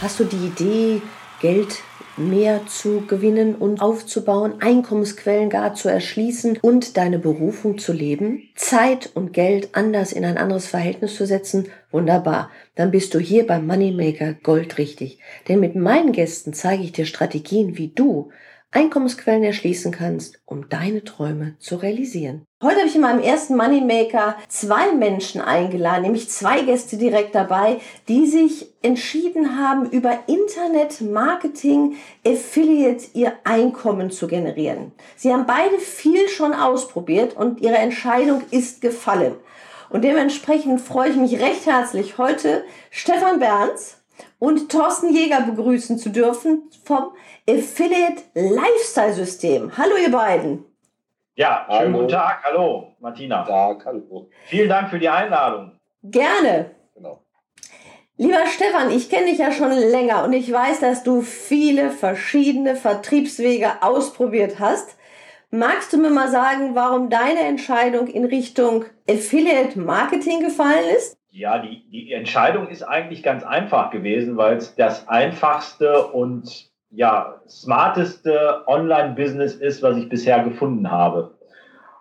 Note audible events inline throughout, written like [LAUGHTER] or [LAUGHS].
Hast du die Idee, Geld mehr zu gewinnen und aufzubauen, Einkommensquellen gar zu erschließen und deine Berufung zu leben, Zeit und Geld anders in ein anderes Verhältnis zu setzen, wunderbar. Dann bist du hier beim Moneymaker goldrichtig. Denn mit meinen Gästen zeige ich dir Strategien, wie du Einkommensquellen erschließen kannst, um deine Träume zu realisieren. Heute habe ich in meinem ersten Moneymaker zwei Menschen eingeladen, nämlich zwei Gäste direkt dabei, die sich entschieden haben, über Internet Marketing Affiliate ihr Einkommen zu generieren. Sie haben beide viel schon ausprobiert und ihre Entscheidung ist gefallen. Und dementsprechend freue ich mich recht herzlich heute Stefan Berns und Thorsten Jäger begrüßen zu dürfen vom Affiliate Lifestyle System. Hallo ihr beiden. Ja, schönen hallo. guten Tag. Hallo, Martina. Guten Tag, hallo. Vielen Dank für die Einladung. Gerne. Genau. Lieber Stefan, ich kenne dich ja schon länger und ich weiß, dass du viele verschiedene Vertriebswege ausprobiert hast. Magst du mir mal sagen, warum deine Entscheidung in Richtung Affiliate Marketing gefallen ist? Ja, die, die Entscheidung ist eigentlich ganz einfach gewesen, weil es das einfachste und ja, smarteste Online-Business ist, was ich bisher gefunden habe.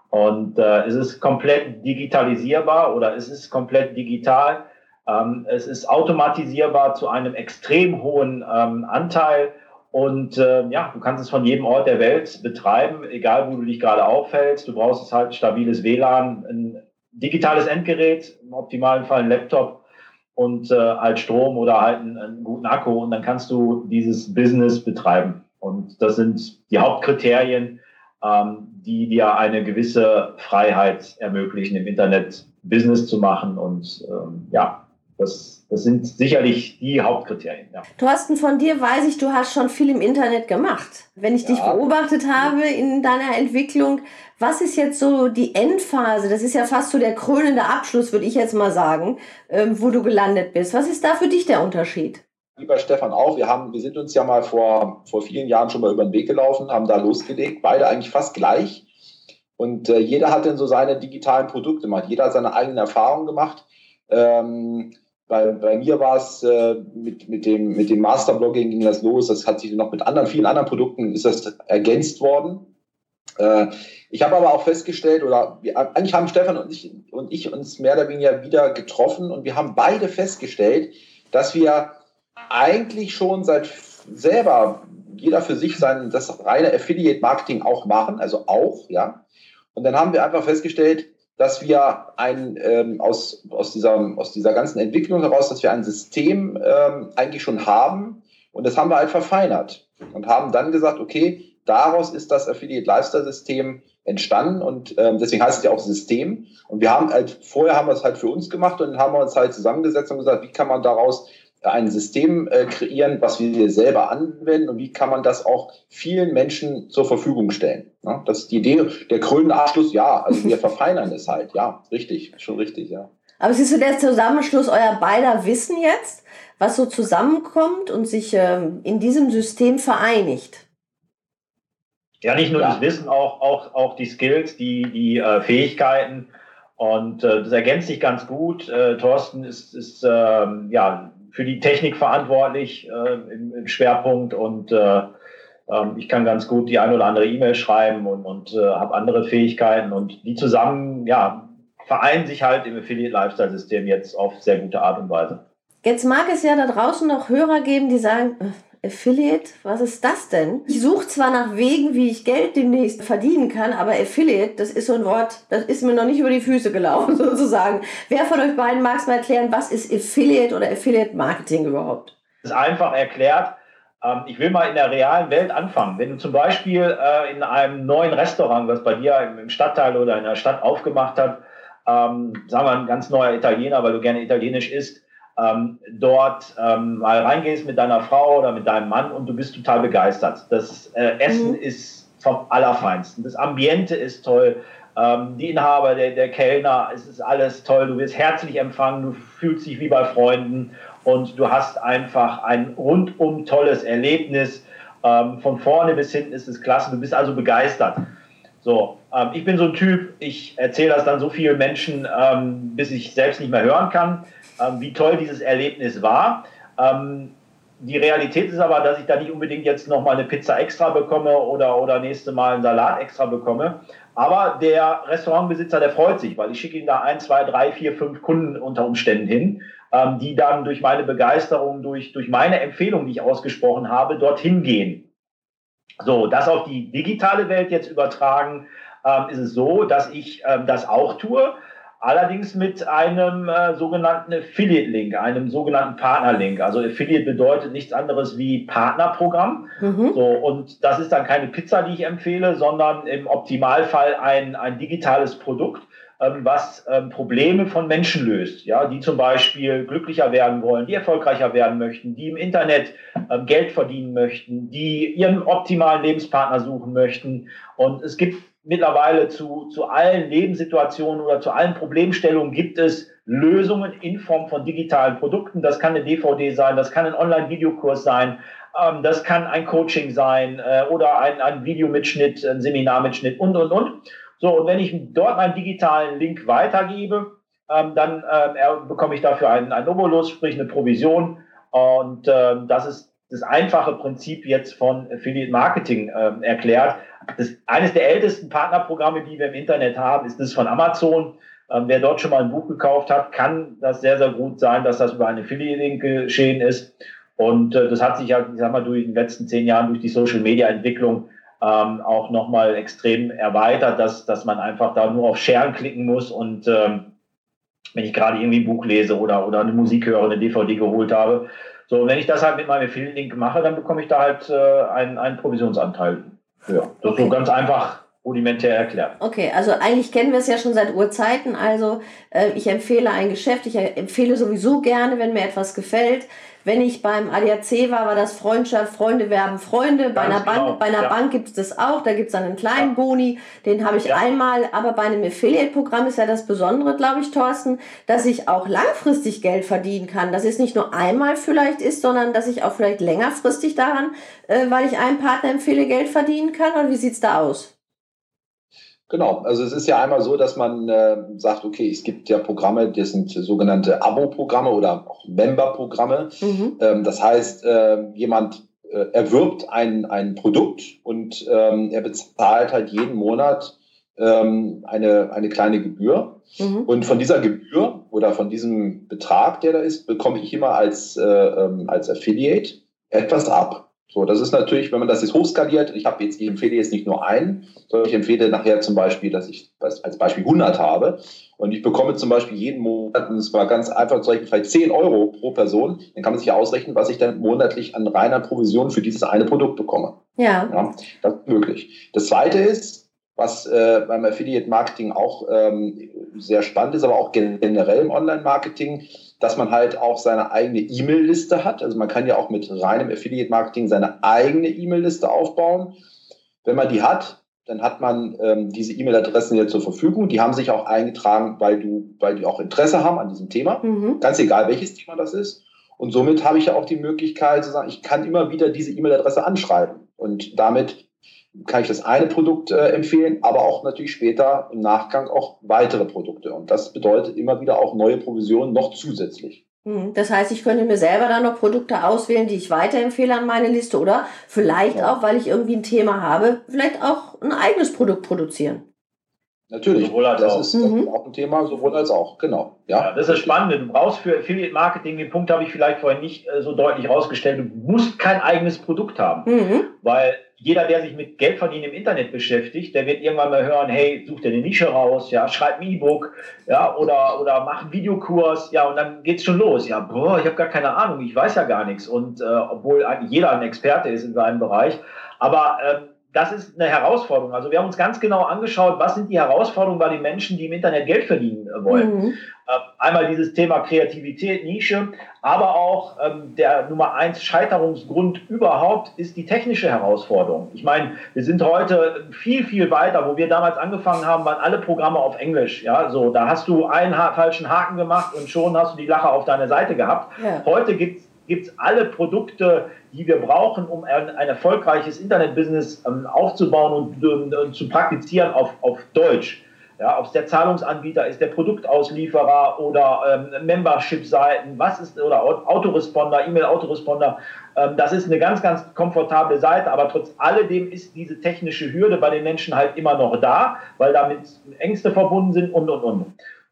Und äh, es ist komplett digitalisierbar oder es ist komplett digital. Ähm, es ist automatisierbar zu einem extrem hohen ähm, Anteil. Und äh, ja, du kannst es von jedem Ort der Welt betreiben, egal wo du dich gerade aufhältst. Du brauchst es halt stabiles WLAN, ein digitales Endgerät, im optimalen Fall ein Laptop und äh, halt Strom oder halt einen, einen guten Akku und dann kannst du dieses Business betreiben. Und das sind die Hauptkriterien, ähm, die dir eine gewisse Freiheit ermöglichen, im Internet Business zu machen. Und ähm, ja, das, das sind sicherlich die Hauptkriterien. Ja. Thorsten, von dir weiß ich, du hast schon viel im Internet gemacht. Wenn ich ja. dich beobachtet habe in deiner Entwicklung, was ist jetzt so die Endphase? Das ist ja fast so der krönende Abschluss, würde ich jetzt mal sagen, ähm, wo du gelandet bist. Was ist da für dich der Unterschied? Lieber Stefan auch, wir, haben, wir sind uns ja mal vor, vor vielen Jahren schon mal über den Weg gelaufen, haben da losgelegt, beide eigentlich fast gleich. Und äh, jeder hat dann so seine digitalen Produkte gemacht, jeder hat seine eigenen Erfahrungen gemacht. Ähm, bei, bei mir war es äh, mit, mit dem, mit dem Masterblogging ging das los. Das hat sich noch mit anderen, vielen anderen Produkten ist das ergänzt worden. Äh, ich habe aber auch festgestellt, oder wir, eigentlich haben Stefan und ich, und ich uns mehr oder weniger wieder getroffen und wir haben beide festgestellt, dass wir eigentlich schon seit selber jeder für sich sein, das reine Affiliate-Marketing auch machen, also auch, ja. Und dann haben wir einfach festgestellt, dass wir ein, ähm, aus, aus, dieser, aus dieser ganzen Entwicklung heraus, dass wir ein System ähm, eigentlich schon haben und das haben wir halt verfeinert und haben dann gesagt, okay, daraus ist das Affiliate Lifestyle System entstanden und ähm, deswegen heißt es ja auch System. Und wir haben halt, vorher haben wir es halt für uns gemacht und haben wir uns halt zusammengesetzt und gesagt, wie kann man daraus ein System äh, kreieren, was wir selber anwenden und wie kann man das auch vielen Menschen zur Verfügung stellen. Ja, das ist die Idee, der krönende Abschluss, ja, also wir [LAUGHS] verfeinern es halt, ja, richtig, schon richtig, ja. Aber es ist so der Zusammenschluss eurer beider Wissen jetzt, was so zusammenkommt und sich ähm, in diesem System vereinigt. Ja, nicht nur ja. das Wissen, auch, auch, auch die Skills, die, die äh, Fähigkeiten. Und äh, das ergänzt sich ganz gut. Äh, Thorsten ist, ist ähm, ja, für die Technik verantwortlich äh, im, im, Schwerpunkt und äh, ähm, ich kann ganz gut die ein oder andere E-Mail schreiben und, und äh, habe andere Fähigkeiten und die zusammen ja, vereinen sich halt im Affiliate Lifestyle System jetzt auf sehr gute Art und Weise. Jetzt mag es ja da draußen noch Hörer geben, die sagen, Affiliate, was ist das denn? Ich suche zwar nach Wegen, wie ich Geld demnächst verdienen kann, aber Affiliate, das ist so ein Wort, das ist mir noch nicht über die Füße gelaufen, [LAUGHS] sozusagen. Wer von euch beiden mag es mal erklären, was ist Affiliate oder Affiliate Marketing überhaupt? Das ist einfach erklärt. Ähm, ich will mal in der realen Welt anfangen. Wenn du zum Beispiel äh, in einem neuen Restaurant, was bei dir im Stadtteil oder in der Stadt aufgemacht hat, ähm, sagen wir ein ganz neuer Italiener, weil du gerne italienisch isst, ähm, dort ähm, mal reingehst mit deiner Frau oder mit deinem Mann und du bist total begeistert. Das äh, Essen mhm. ist vom Allerfeinsten. Das Ambiente ist toll. Ähm, die Inhaber, der, der Kellner, es ist alles toll. Du wirst herzlich empfangen, du fühlst dich wie bei Freunden und du hast einfach ein rundum tolles Erlebnis. Ähm, von vorne bis hinten ist es klasse. Du bist also begeistert. So, ähm, ich bin so ein Typ, ich erzähle das dann so vielen Menschen, ähm, bis ich selbst nicht mehr hören kann, ähm, wie toll dieses Erlebnis war. Ähm, die Realität ist aber, dass ich da nicht unbedingt jetzt nochmal eine Pizza extra bekomme oder, oder nächste Mal einen Salat extra bekomme. Aber der Restaurantbesitzer, der freut sich, weil ich schicke ihm da ein, zwei, drei, vier, fünf Kunden unter Umständen hin ähm, die dann durch meine Begeisterung, durch, durch meine Empfehlung, die ich ausgesprochen habe, dorthin gehen. So, das auf die digitale Welt jetzt übertragen, ähm, ist es so, dass ich ähm, das auch tue, allerdings mit einem äh, sogenannten Affiliate-Link, einem sogenannten Partner-Link. Also Affiliate bedeutet nichts anderes wie Partnerprogramm. Mhm. So, und das ist dann keine Pizza, die ich empfehle, sondern im Optimalfall ein, ein digitales Produkt ähm, was ähm, Probleme von Menschen löst, ja, die zum Beispiel glücklicher werden wollen, die erfolgreicher werden möchten, die im Internet ähm, Geld verdienen möchten, die ihren optimalen Lebenspartner suchen möchten. Und es gibt mittlerweile zu, zu allen Lebenssituationen oder zu allen Problemstellungen gibt es Lösungen in Form von digitalen Produkten. Das kann eine DVD sein, das kann ein Online-Videokurs sein, das kann ein Coaching sein äh, oder ein, ein Videomitschnitt, ein Seminarmitschnitt und, und, und. So, und wenn ich dort meinen digitalen Link weitergebe, ähm, dann ähm, bekomme ich dafür einen, einen Obolus, sprich eine Provision. Und ähm, das ist das einfache Prinzip jetzt von Affiliate Marketing ähm, erklärt. Das, eines der ältesten Partnerprogramme, die wir im Internet haben, ist das von Amazon. Ähm, wer dort schon mal ein Buch gekauft hat, kann das sehr, sehr gut sein, dass das über einen Affiliate-Link geschehen ist. Und äh, das hat sich ja, ich sag mal, durch die letzten zehn Jahren durch die Social-Media-Entwicklung ähm, auch nochmal extrem erweitert, dass, dass man einfach da nur auf Share klicken muss und ähm, wenn ich gerade irgendwie ein Buch lese oder, oder eine Musik höre, eine DVD geholt habe. So, wenn ich das halt mit meinem Affiliate-Link mache, dann bekomme ich da halt äh, einen, einen Provisionsanteil. Ja, das so ganz einfach rudimentär erklärt. Okay, also eigentlich kennen wir es ja schon seit Urzeiten. Also äh, ich empfehle ein Geschäft, ich empfehle sowieso gerne, wenn mir etwas gefällt, wenn ich beim ADAC war, war das Freundschaft, Freunde werben Freunde. Bei einer, genau. Bank, bei einer ja. Bank gibt es das auch. Da gibt es einen kleinen ja. Boni. Den habe ich ja. einmal. Aber bei einem Affiliate-Programm ist ja das Besondere, glaube ich, Thorsten, dass ich auch langfristig Geld verdienen kann. Dass es nicht nur einmal vielleicht ist, sondern dass ich auch vielleicht längerfristig daran, äh, weil ich einem Partner empfehle, Geld verdienen kann. Oder wie sieht es da aus? Genau, also es ist ja einmal so, dass man äh, sagt, okay, es gibt ja Programme, das sind sogenannte Abo-Programme oder auch Member-Programme. Mhm. Ähm, das heißt, äh, jemand äh, erwirbt ein, ein Produkt und ähm, er bezahlt halt jeden Monat ähm, eine, eine kleine Gebühr. Mhm. Und von dieser Gebühr oder von diesem Betrag, der da ist, bekomme ich immer als, äh, ähm, als Affiliate etwas ab. So, das ist natürlich, wenn man das jetzt hochskaliert, ich habe jetzt, ich empfehle jetzt nicht nur einen, sondern ich empfehle nachher zum Beispiel, dass ich als Beispiel 100 habe und ich bekomme zum Beispiel jeden Monat, und es war ganz einfach, zum Beispiel vielleicht 10 Euro pro Person, dann kann man sich ja ausrechnen, was ich dann monatlich an reiner Provision für dieses eine Produkt bekomme. Ja. ja das ist möglich. Das zweite ist, was äh, beim Affiliate Marketing auch ähm, sehr spannend ist, aber auch generell im Online-Marketing, dass man halt auch seine eigene E-Mail-Liste hat. Also man kann ja auch mit reinem Affiliate-Marketing seine eigene E-Mail-Liste aufbauen. Wenn man die hat, dann hat man ähm, diese E-Mail-Adressen jetzt zur Verfügung. Die haben sich auch eingetragen, weil du, weil die auch Interesse haben an diesem Thema. Mhm. Ganz egal, welches Thema das ist. Und somit habe ich ja auch die Möglichkeit zu sagen, ich kann immer wieder diese E-Mail-Adresse anschreiben. Und damit kann ich das eine Produkt äh, empfehlen, aber auch natürlich später im Nachgang auch weitere Produkte. Und das bedeutet immer wieder auch neue Provisionen noch zusätzlich. Hm, das heißt, ich könnte mir selber dann noch Produkte auswählen, die ich weiterempfehle an meine Liste oder vielleicht ja. auch, weil ich irgendwie ein Thema habe, vielleicht auch ein eigenes Produkt produzieren. Natürlich, sowohl als das auch. ist mhm. auch ein Thema, sowohl als auch, genau. Ja. ja. das ist spannend. Du brauchst für Affiliate Marketing, den Punkt habe ich vielleicht vorhin nicht äh, so deutlich rausgestellt, du musst kein eigenes Produkt haben. Mhm. Weil jeder, der sich mit Geldverdienen im Internet beschäftigt, der wird irgendwann mal hören, hey, such dir eine Nische raus, ja, schreib ein E-Book, ja, oder, oder mach einen Videokurs, ja, und dann geht's schon los. Ja, boah, ich habe gar keine Ahnung, ich weiß ja gar nichts. Und äh, obwohl jeder ein Experte ist in seinem Bereich, aber ähm, das ist eine Herausforderung. Also wir haben uns ganz genau angeschaut, was sind die Herausforderungen bei den Menschen, die im Internet Geld verdienen äh, wollen. Mhm. Ähm, einmal dieses Thema Kreativität, Nische, aber auch ähm, der Nummer eins Scheiterungsgrund überhaupt ist die technische Herausforderung. Ich meine, wir sind heute viel, viel weiter. Wo wir damals angefangen haben, waren alle Programme auf Englisch. Ja, so, da hast du einen ha falschen Haken gemacht und schon hast du die Lache auf deiner Seite gehabt. Ja. Heute gibt es alle Produkte, die wir brauchen, um ein, ein erfolgreiches Internetbusiness ähm, aufzubauen und, und, und, zu praktizieren auf, auf Deutsch. Ja, ob es der Zahlungsanbieter ist, der Produktauslieferer oder ähm, Membership-Seiten, was ist, oder Autoresponder, E-Mail-Autoresponder. Ähm, das ist eine ganz, ganz komfortable Seite, aber trotz alledem ist diese technische Hürde bei den Menschen halt immer noch da, weil damit Ängste verbunden sind und, und, und.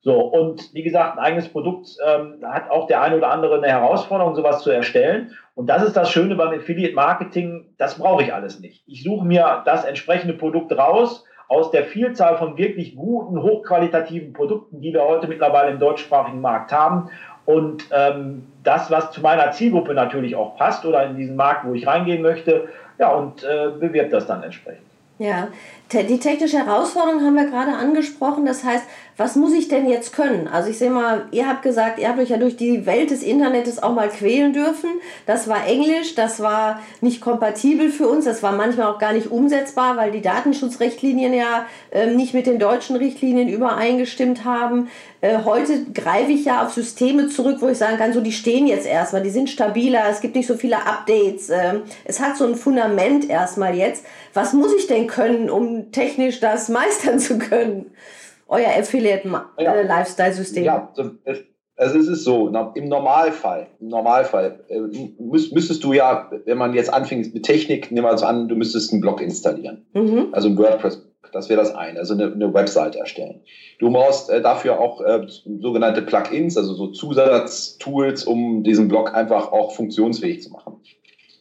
So, und wie gesagt, ein eigenes Produkt ähm, hat auch der eine oder andere eine Herausforderung, sowas zu erstellen. Und das ist das Schöne beim Affiliate Marketing, das brauche ich alles nicht. Ich suche mir das entsprechende Produkt raus aus der Vielzahl von wirklich guten, hochqualitativen Produkten, die wir heute mittlerweile im deutschsprachigen Markt haben. Und ähm, das, was zu meiner Zielgruppe natürlich auch passt oder in diesen Markt, wo ich reingehen möchte, ja, und äh, bewirbt das dann entsprechend. Ja, die technische Herausforderung haben wir gerade angesprochen. Das heißt, was muss ich denn jetzt können? Also ich sehe mal, ihr habt gesagt, ihr habt euch ja durch die Welt des Internets auch mal quälen dürfen. Das war Englisch, das war nicht kompatibel für uns, das war manchmal auch gar nicht umsetzbar, weil die Datenschutzrichtlinien ja äh, nicht mit den deutschen Richtlinien übereingestimmt haben. Äh, heute greife ich ja auf Systeme zurück, wo ich sagen kann, so die stehen jetzt erstmal, die sind stabiler, es gibt nicht so viele Updates. Äh, es hat so ein Fundament erstmal jetzt. Was muss ich denn können, um technisch das [LAUGHS] meistern zu können? euer Affiliate-Lifestyle-System? Äh, ja, also es ist so, im Normalfall, im Normalfall äh, müsstest du ja, wenn man jetzt anfängt mit Technik, nehmen wir uns an, du müsstest einen Blog installieren. Mhm. Also ein WordPress, das wäre das eine, also eine, eine Website erstellen. Du brauchst äh, dafür auch äh, sogenannte Plugins, also so Zusatztools, um diesen Blog einfach auch funktionsfähig zu machen.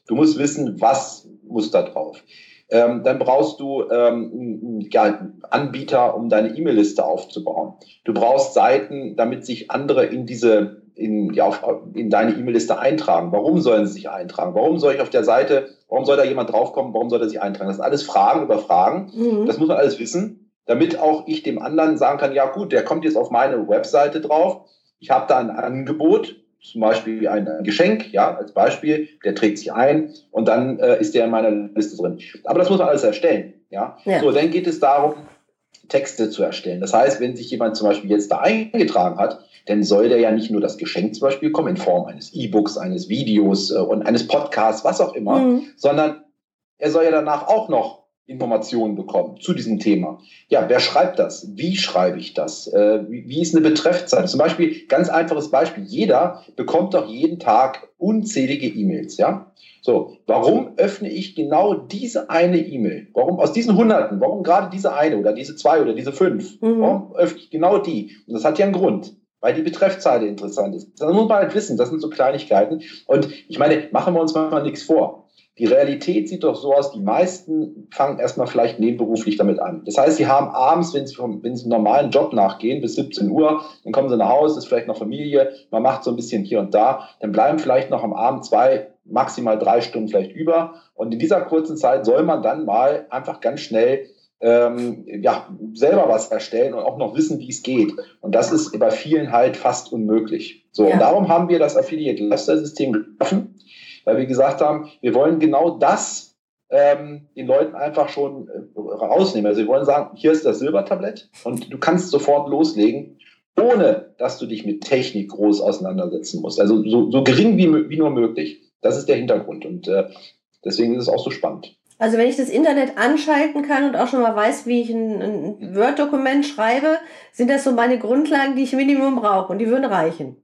Du musst wissen, was muss da drauf. Ähm, dann brauchst du ähm, ja, Anbieter, um deine E-Mail-Liste aufzubauen. Du brauchst Seiten, damit sich andere in diese in, ja, in deine E-Mail-Liste eintragen. Warum sollen sie sich eintragen? Warum soll ich auf der Seite, warum soll da jemand draufkommen? Warum soll er sich eintragen? Das sind alles Fragen über Fragen. Mhm. Das muss man alles wissen, damit auch ich dem anderen sagen kann, ja gut, der kommt jetzt auf meine Webseite drauf. Ich habe da ein Angebot, zum Beispiel ein Geschenk, ja, als Beispiel, der trägt sich ein und dann äh, ist der in meiner Liste drin. Aber das muss man alles erstellen, ja. ja. So, dann geht es darum, Texte zu erstellen. Das heißt, wenn sich jemand zum Beispiel jetzt da eingetragen hat, dann soll der ja nicht nur das Geschenk zum Beispiel kommen in Form eines E-Books, eines Videos äh, und eines Podcasts, was auch immer, mhm. sondern er soll ja danach auch noch Informationen bekommen zu diesem Thema. Ja, wer schreibt das? Wie schreibe ich das? Äh, wie, ist eine Betreffzeit? Zum Beispiel, ganz einfaches Beispiel. Jeder bekommt doch jeden Tag unzählige E-Mails, ja? So, warum öffne ich genau diese eine E-Mail? Warum aus diesen Hunderten? Warum gerade diese eine oder diese zwei oder diese fünf? Mhm. Warum öffne ich genau die? Und das hat ja einen Grund weil die Betreffzeile interessant ist. Das muss man halt wissen, das sind so Kleinigkeiten. Und ich meine, machen wir uns mal nichts vor. Die Realität sieht doch so aus, die meisten fangen erstmal vielleicht nebenberuflich damit an. Das heißt, sie haben abends, wenn sie, vom, wenn sie einem normalen Job nachgehen, bis 17 Uhr, dann kommen sie nach Hause, ist vielleicht noch Familie, man macht so ein bisschen hier und da, dann bleiben vielleicht noch am Abend zwei, maximal drei Stunden vielleicht über. Und in dieser kurzen Zeit soll man dann mal einfach ganz schnell ähm, ja, selber was erstellen und auch noch wissen, wie es geht. Und das ist bei vielen halt fast unmöglich. So, ja. und darum haben wir das Affiliate Lifestyle System geschaffen weil wir gesagt haben, wir wollen genau das ähm, den Leuten einfach schon äh, rausnehmen. Also wir wollen sagen, hier ist das Silbertablett und du kannst sofort loslegen, ohne dass du dich mit Technik groß auseinandersetzen musst. Also so, so gering wie, wie nur möglich. Das ist der Hintergrund und äh, deswegen ist es auch so spannend. Also wenn ich das Internet anschalten kann und auch schon mal weiß, wie ich ein, ein Word-Dokument schreibe, sind das so meine Grundlagen, die ich Minimum brauche und die würden reichen.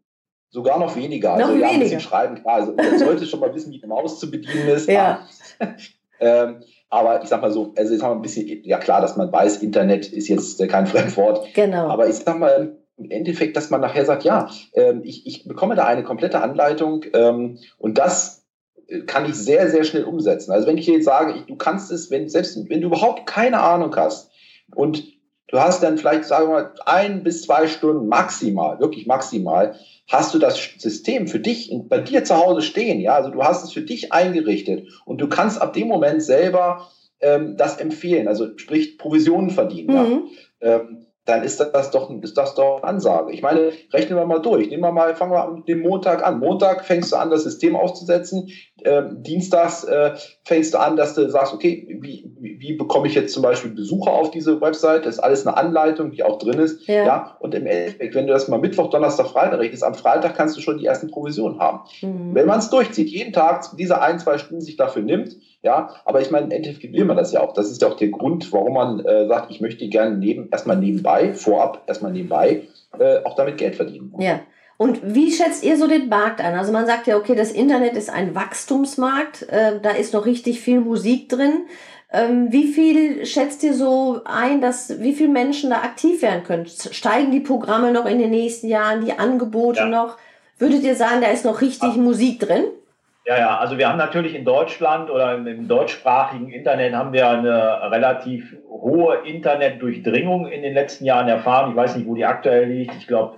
Sogar noch weniger. Noch also ja, weniger. ein bisschen schreiben, klar. Also man sollte schon mal wissen, wie die Maus zu bedienen ist. Ja. [LAUGHS] ähm, aber ich sag mal so, also jetzt haben wir ein bisschen, ja klar, dass man weiß, Internet ist jetzt kein [LAUGHS] Fremdwort. Genau. Aber ich sag mal, im Endeffekt, dass man nachher sagt, ja, ähm, ich, ich bekomme da eine komplette Anleitung ähm, und das äh, kann ich sehr, sehr schnell umsetzen. Also wenn ich jetzt sage, ich, du kannst es, wenn, selbst wenn du überhaupt keine Ahnung hast und du hast dann vielleicht, sagen wir mal, ein bis zwei Stunden maximal, wirklich maximal, hast du das System für dich bei dir zu Hause stehen. Ja, also du hast es für dich eingerichtet und du kannst ab dem Moment selber ähm, das empfehlen, also sprich Provisionen verdienen. Mhm. Ja. Ähm, dann ist das doch, ist das doch eine Ansage. Ich meine, rechnen wir mal durch. Nehmen wir mal, fangen wir mit dem Montag an. Montag fängst du an, das System aufzusetzen. Ähm, Dienstags äh, fängst du an, dass du sagst, okay, wie, wie, wie, bekomme ich jetzt zum Beispiel Besucher auf diese Website? Das ist alles eine Anleitung, die auch drin ist. Ja. ja. Und im Endeffekt, wenn du das mal Mittwoch, Donnerstag, Freitag rechnest, am Freitag kannst du schon die ersten Provisionen haben. Mhm. Wenn man es durchzieht, jeden Tag diese ein, zwei Stunden sich dafür nimmt, ja, aber ich meine, im Endeffekt will man das ja auch. Das ist ja auch der Grund, warum man äh, sagt, ich möchte gerne neben, erstmal nebenbei, vorab erstmal nebenbei, äh, auch damit Geld verdienen. Ja. Und wie schätzt ihr so den Markt ein? Also man sagt ja, okay, das Internet ist ein Wachstumsmarkt, äh, da ist noch richtig viel Musik drin. Ähm, wie viel schätzt ihr so ein, dass wie viele Menschen da aktiv werden können? Steigen die Programme noch in den nächsten Jahren, die Angebote ja. noch? Würdet ihr sagen, da ist noch richtig ja. Musik drin? Ja, ja, also wir haben natürlich in Deutschland oder im deutschsprachigen Internet haben wir eine relativ hohe Internetdurchdringung in den letzten Jahren erfahren. Ich weiß nicht, wo die aktuell liegt. Ich glaube,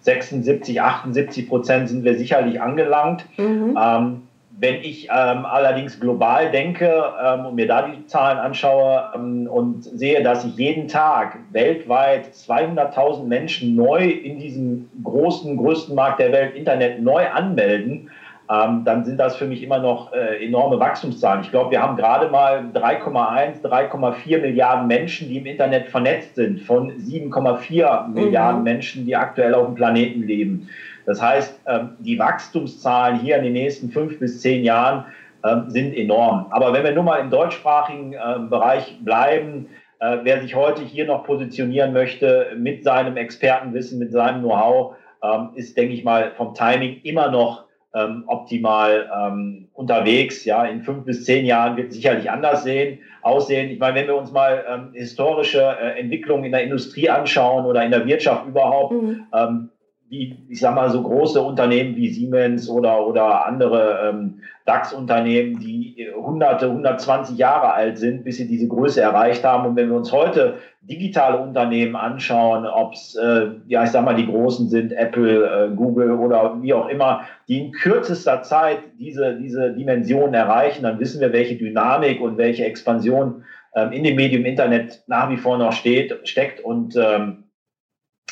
76, 78 Prozent sind wir sicherlich angelangt. Mhm. Ähm, wenn ich ähm, allerdings global denke ähm, und mir da die Zahlen anschaue ähm, und sehe, dass sich jeden Tag weltweit 200.000 Menschen neu in diesem großen, größten Markt der Welt Internet neu anmelden, ähm, dann sind das für mich immer noch äh, enorme Wachstumszahlen. Ich glaube, wir haben gerade mal 3,1, 3,4 Milliarden Menschen, die im Internet vernetzt sind, von 7,4 mhm. Milliarden Menschen, die aktuell auf dem Planeten leben. Das heißt, ähm, die Wachstumszahlen hier in den nächsten fünf bis zehn Jahren ähm, sind enorm. Aber wenn wir nur mal im deutschsprachigen äh, Bereich bleiben, äh, wer sich heute hier noch positionieren möchte mit seinem Expertenwissen, mit seinem Know-how, ähm, ist, denke ich mal, vom Timing immer noch ähm, optimal ähm, unterwegs. Ja, in fünf bis zehn Jahren wird es sicherlich anders sehen, aussehen. Ich meine, wenn wir uns mal ähm, historische äh, Entwicklungen in der Industrie anschauen oder in der Wirtschaft überhaupt, mhm. ähm, wie, ich sag mal, so große Unternehmen wie Siemens oder, oder andere ähm, DAX-Unternehmen, die hunderte, 120 Jahre alt sind, bis sie diese Größe erreicht haben. Und wenn wir uns heute digitale Unternehmen anschauen, ob es, äh, ja, ich sag mal, die großen sind, Apple, äh, Google oder wie auch immer, die in kürzester Zeit diese, diese Dimensionen erreichen, dann wissen wir, welche Dynamik und welche Expansion ähm, in dem Medium Internet nach wie vor noch steht, steckt und ähm,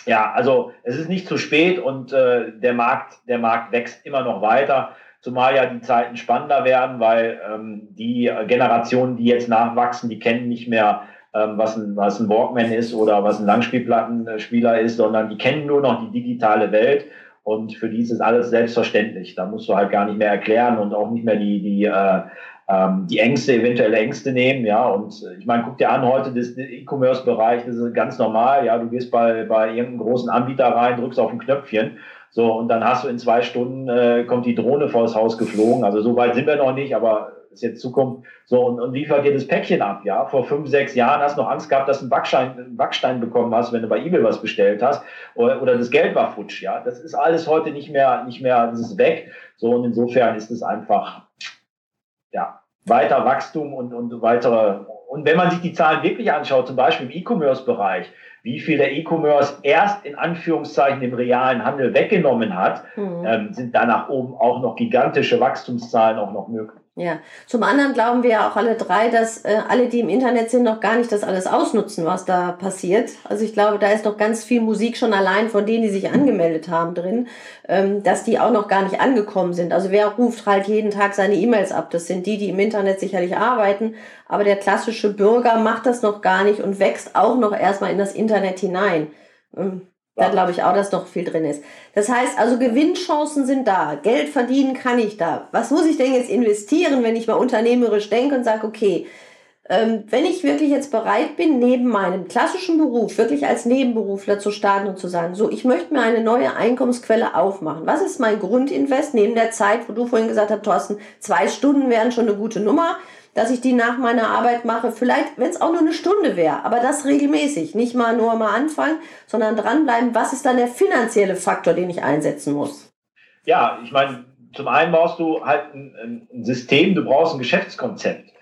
ja, also es ist nicht zu spät und äh, der Markt, der Markt wächst immer noch weiter, zumal ja die Zeiten spannender werden, weil ähm, die Generationen, die jetzt nachwachsen, die kennen nicht mehr, ähm, was, ein, was ein Walkman ist oder was ein Langspielplattenspieler ist, sondern die kennen nur noch die digitale Welt und für die ist es alles selbstverständlich. Da musst du halt gar nicht mehr erklären und auch nicht mehr die, die äh, ähm, die Ängste, eventuelle Ängste nehmen, ja. Und äh, ich meine, guck dir an, heute das E-Commerce-Bereich, das ist ganz normal, ja. Du gehst bei, bei irgendeinem großen Anbieter rein, drückst auf ein Knöpfchen, so, und dann hast du in zwei Stunden, äh, kommt die Drohne vors Haus geflogen. Also so weit sind wir noch nicht, aber ist jetzt Zukunft. So, und, und liefert dir das Päckchen ab, ja. Vor fünf, sechs Jahren hast du noch Angst gehabt, dass du einen Backstein, einen Backstein bekommen hast, wenn du bei eBay was bestellt hast, oder, oder das Geld war futsch, ja. Das ist alles heute nicht mehr, nicht mehr, das ist weg. So, und insofern ist es einfach, ja, weiter Wachstum und, und weitere. Und wenn man sich die Zahlen wirklich anschaut, zum Beispiel im E-Commerce-Bereich, wie viel der E-Commerce erst in Anführungszeichen im realen Handel weggenommen hat, mhm. ähm, sind danach oben auch noch gigantische Wachstumszahlen auch noch möglich. Ja, zum anderen glauben wir ja auch alle drei, dass äh, alle, die im Internet sind, noch gar nicht das alles ausnutzen, was da passiert. Also ich glaube, da ist noch ganz viel Musik schon allein von denen, die sich angemeldet haben drin, ähm, dass die auch noch gar nicht angekommen sind. Also wer ruft halt jeden Tag seine E-Mails ab? Das sind die, die im Internet sicherlich arbeiten, aber der klassische Bürger macht das noch gar nicht und wächst auch noch erstmal in das Internet hinein. Ähm, da glaube ich auch, dass noch viel drin ist. Das heißt also, Gewinnchancen sind da. Geld verdienen kann ich da. Was muss ich denn jetzt investieren, wenn ich mal unternehmerisch denke und sage, okay, ähm, wenn ich wirklich jetzt bereit bin, neben meinem klassischen Beruf wirklich als Nebenberufler zu starten und zu sagen, so, ich möchte mir eine neue Einkommensquelle aufmachen. Was ist mein Grundinvest neben der Zeit, wo du vorhin gesagt hast, Thorsten, zwei Stunden wären schon eine gute Nummer dass ich die nach meiner Arbeit mache. Vielleicht, wenn es auch nur eine Stunde wäre, aber das regelmäßig. Nicht mal nur mal anfangen, sondern dranbleiben. Was ist dann der finanzielle Faktor, den ich einsetzen muss? Ja, ich meine, zum einen brauchst du halt ein, ein System, du brauchst ein Geschäftskonzept.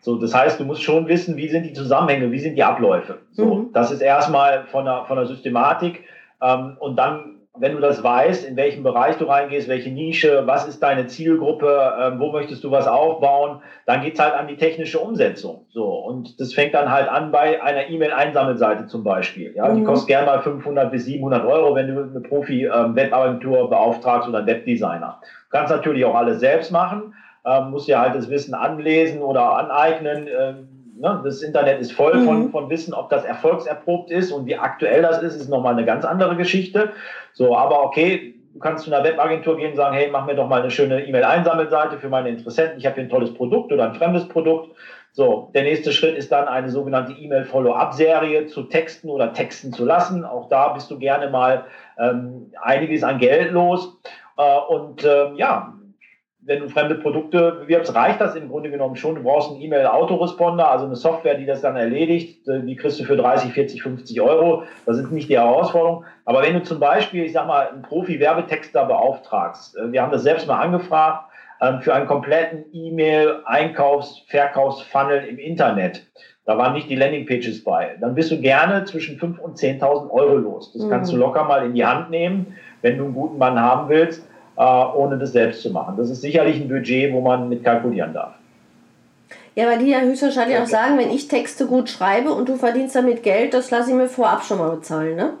So, das heißt, du musst schon wissen, wie sind die Zusammenhänge, wie sind die Abläufe. So, mhm. das ist erstmal von der, von der Systematik. Ähm, und dann wenn du das weißt, in welchem Bereich du reingehst, welche Nische, was ist deine Zielgruppe, äh, wo möchtest du was aufbauen, dann geht's halt an die technische Umsetzung. So und das fängt dann halt an bei einer E-Mail-Einsammelseite zum Beispiel. Ja, mhm. die kostet gerne mal 500 bis 700 Euro, wenn du eine Profi-Webagentur ähm, beauftragst oder Webdesigner. Du kannst natürlich auch alles selbst machen, ähm, musst dir halt das Wissen anlesen oder aneignen. Ähm, Ne? Das Internet ist voll mhm. von, von Wissen, ob das erfolgserprobt ist und wie aktuell das ist, ist nochmal eine ganz andere Geschichte. So, aber okay, du kannst zu einer Webagentur gehen und sagen, hey, mach mir doch mal eine schöne E-Mail-Einsammelseite für meine Interessenten. Ich habe hier ein tolles Produkt oder ein fremdes Produkt. So, der nächste Schritt ist dann eine sogenannte E-Mail-Follow-up-Serie zu texten oder texten zu lassen. Auch da bist du gerne mal ähm, einiges an Geld los. Äh, und äh, ja, wenn du fremde Produkte bewirbst, reicht das im Grunde genommen schon. Du brauchst einen E-Mail-Autoresponder, also eine Software, die das dann erledigt. Die kriegst du für 30, 40, 50 Euro. Das ist nicht die Herausforderung. Aber wenn du zum Beispiel, ich sag mal, einen Profi-Werbetexter beauftragst, äh, wir haben das selbst mal angefragt, ähm, für einen kompletten E-Mail-Einkaufs-, Verkaufs-Funnel im Internet. Da waren nicht die Landingpages bei. Dann bist du gerne zwischen 5.000 und 10.000 Euro los. Das kannst du mhm. locker mal in die Hand nehmen, wenn du einen guten Mann haben willst ohne das selbst zu machen. Das ist sicherlich ein Budget, wo man mit kalkulieren darf. Ja, weil die ja höchstwahrscheinlich auch sagen, wenn ich Texte gut schreibe und du verdienst damit Geld, das lasse ich mir vorab schon mal bezahlen, ne?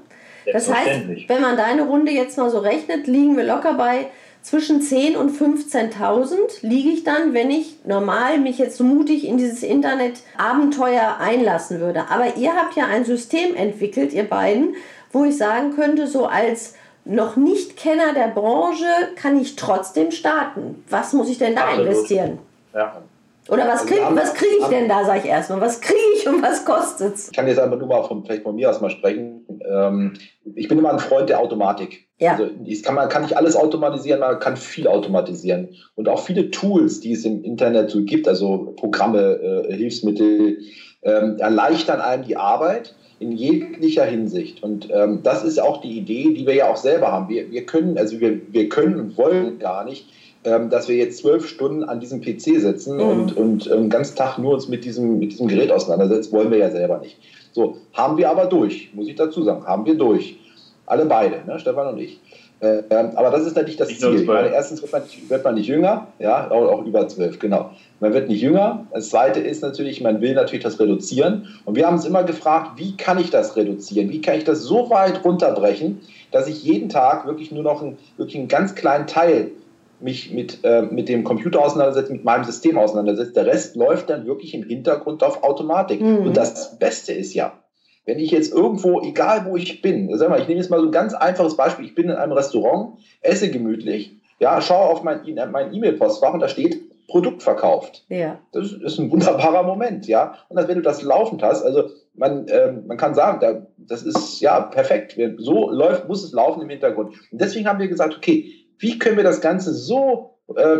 Das heißt, wenn man deine Runde jetzt mal so rechnet, liegen wir locker bei zwischen 10.000 und 15.000 liege ich dann, wenn ich normal mich jetzt so mutig in dieses Internet-Abenteuer einlassen würde. Aber ihr habt ja ein System entwickelt, ihr beiden, wo ich sagen könnte, so als noch nicht Kenner der Branche kann ich trotzdem starten. Was muss ich denn da Absolut. investieren? Ja. Oder was kriege was krieg ich denn da, sage ich erstmal? Was kriege ich und was kostet es? Ich kann jetzt einfach nur mal von, vielleicht von mir aus mal sprechen. Ähm, ich bin immer ein Freund der Automatik. Ja. Also ich kann, man kann nicht alles automatisieren, man kann viel automatisieren. Und auch viele Tools, die es im Internet so gibt, also Programme, äh, Hilfsmittel, ähm, erleichtern einem die Arbeit in jeglicher Hinsicht. Und ähm, das ist auch die Idee, die wir ja auch selber haben. Wir, wir können, also wir, wir können und wollen gar nicht, ähm, dass wir jetzt zwölf Stunden an diesem PC sitzen mhm. und, und ähm, den ganzen Tag nur uns mit diesem, mit diesem Gerät auseinandersetzen, wollen wir ja selber nicht. So, haben wir aber durch, muss ich dazu sagen, haben wir durch. Alle beide, ne, Stefan und ich. Äh, aber das ist natürlich das ich Ziel. Meine, erstens wird man, nicht, wird man, nicht, jünger, ja, auch, auch über zwölf, genau. Man wird nicht jünger. Das zweite ist natürlich, man will natürlich das reduzieren. Und wir haben uns immer gefragt, wie kann ich das reduzieren? Wie kann ich das so weit runterbrechen, dass ich jeden Tag wirklich nur noch einen, wirklich einen ganz kleinen Teil mich mit, äh, mit dem Computer auseinandersetze, mit meinem System auseinandersetze. Der Rest läuft dann wirklich im Hintergrund auf Automatik. Mhm. Und das Beste ist ja, wenn ich jetzt irgendwo, egal wo ich bin, sag mal, ich nehme jetzt mal so ein ganz einfaches Beispiel, ich bin in einem Restaurant, esse gemütlich, ja, schaue auf mein, mein E-Mail-Postfach und da steht Produkt verkauft. Ja. Das ist ein wunderbarer Moment, ja. Und als wenn du das laufend hast, also man, äh, man kann sagen, da, das ist ja perfekt. So läuft, muss es laufen im Hintergrund. Und deswegen haben wir gesagt, okay, wie können wir das Ganze so äh,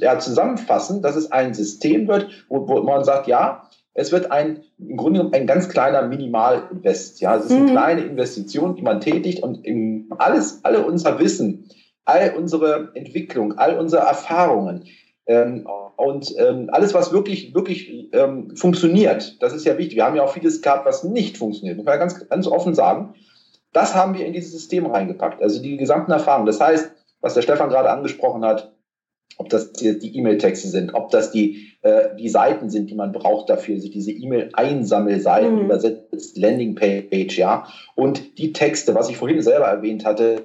ja, zusammenfassen, dass es ein System wird, wo, wo man sagt, ja, es wird ein, im Grunde ein ganz kleiner Minimalinvest. Ja, es ist eine mhm. kleine Investition, die man tätigt und alles, alle unser Wissen, all unsere Entwicklung, all unsere Erfahrungen ähm, und ähm, alles, was wirklich, wirklich ähm, funktioniert, das ist ja wichtig. Wir haben ja auch vieles gehabt, was nicht funktioniert. Muss man ganz, ganz offen sagen. Das haben wir in dieses System reingepackt. Also die gesamten Erfahrungen. Das heißt, was der Stefan gerade angesprochen hat, ob das die E-Mail-Texte sind, ob das die, äh, die Seiten sind, die man braucht dafür, sich diese E-Mail-Einsammelseiten mhm. übersetzt, Landingpage, ja, und die Texte, was ich vorhin selber erwähnt hatte,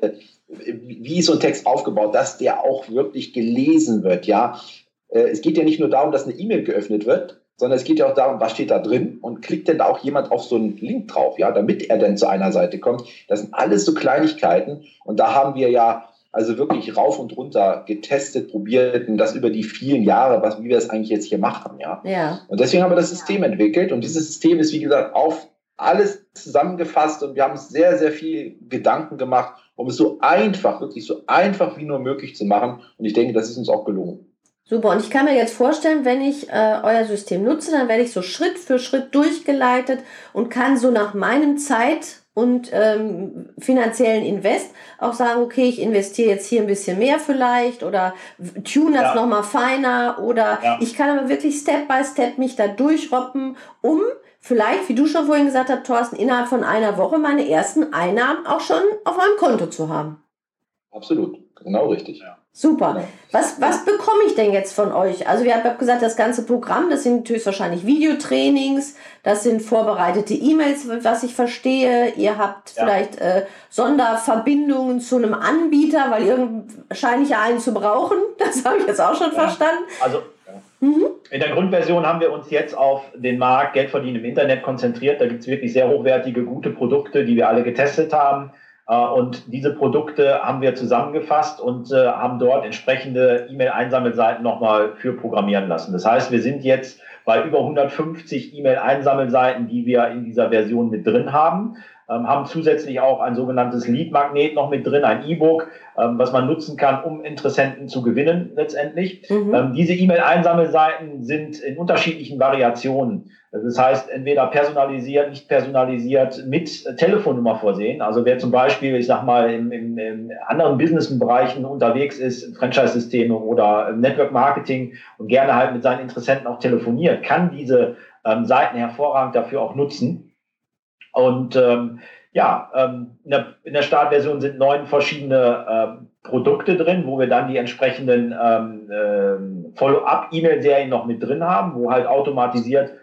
wie ist so ein Text aufgebaut, dass der auch wirklich gelesen wird, ja. Äh, es geht ja nicht nur darum, dass eine E-Mail geöffnet wird, sondern es geht ja auch darum, was steht da drin und klickt denn da auch jemand auf so einen Link drauf, ja, damit er dann zu einer Seite kommt. Das sind alles so Kleinigkeiten und da haben wir ja also wirklich rauf und runter getestet, probiert und das über die vielen Jahre, was, wie wir das eigentlich jetzt hier machen, ja. ja. Und deswegen haben wir das System entwickelt und dieses System ist, wie gesagt, auf alles zusammengefasst und wir haben uns sehr, sehr viel Gedanken gemacht, um es so einfach, wirklich so einfach wie nur möglich zu machen. Und ich denke, das ist uns auch gelungen. Super, und ich kann mir jetzt vorstellen, wenn ich äh, euer System nutze, dann werde ich so Schritt für Schritt durchgeleitet und kann so nach meinem Zeit- und ähm, finanziellen Invest auch sagen, okay, ich investiere jetzt hier ein bisschen mehr vielleicht oder tune das ja. nochmal feiner oder ja. ich kann aber wirklich Step by Step mich da durchroppen, um vielleicht, wie du schon vorhin gesagt hast, Thorsten, innerhalb von einer Woche meine ersten Einnahmen auch schon auf meinem Konto zu haben. Absolut, genau richtig. Ja. Super. Was, was bekomme ich denn jetzt von euch? Also wir haben gesagt, das ganze Programm, das sind höchstwahrscheinlich Videotrainings, das sind vorbereitete E-Mails, was ich verstehe. Ihr habt ja. vielleicht äh, Sonderverbindungen zu einem Anbieter, weil ihr wahrscheinlich ja einen zu brauchen. [LAUGHS] Das habe ich jetzt auch schon ja. verstanden. Also Mhm. In der Grundversion haben wir uns jetzt auf den Markt Geld verdienen im Internet konzentriert. Da gibt es wirklich sehr hochwertige, gute Produkte, die wir alle getestet haben. Äh, und diese Produkte haben wir zusammengefasst und äh, haben dort entsprechende E-Mail-Einsammelseiten nochmal für programmieren lassen. Das heißt, wir sind jetzt bei über 150 E-Mail-Einsammelseiten, die wir in dieser Version mit drin haben ähm, haben zusätzlich auch ein sogenanntes Lead-Magnet noch mit drin, ein E-Book, ähm, was man nutzen kann, um Interessenten zu gewinnen letztendlich. Mhm. Ähm, diese E-Mail-Einsammelseiten sind in unterschiedlichen Variationen. Das heißt, entweder personalisiert, nicht personalisiert, mit Telefonnummer vorsehen. Also wer zum Beispiel, ich sag mal, in, in, in anderen Businessbereichen unterwegs ist, Franchise-Systeme oder Network Marketing und gerne halt mit seinen Interessenten auch telefoniert, kann diese ähm, Seiten hervorragend dafür auch nutzen. Und ähm, ja, ähm, in, der, in der Startversion sind neun verschiedene ähm, Produkte drin, wo wir dann die entsprechenden ähm, ähm, Follow-up-E-Mail-Serien noch mit drin haben, wo halt automatisiert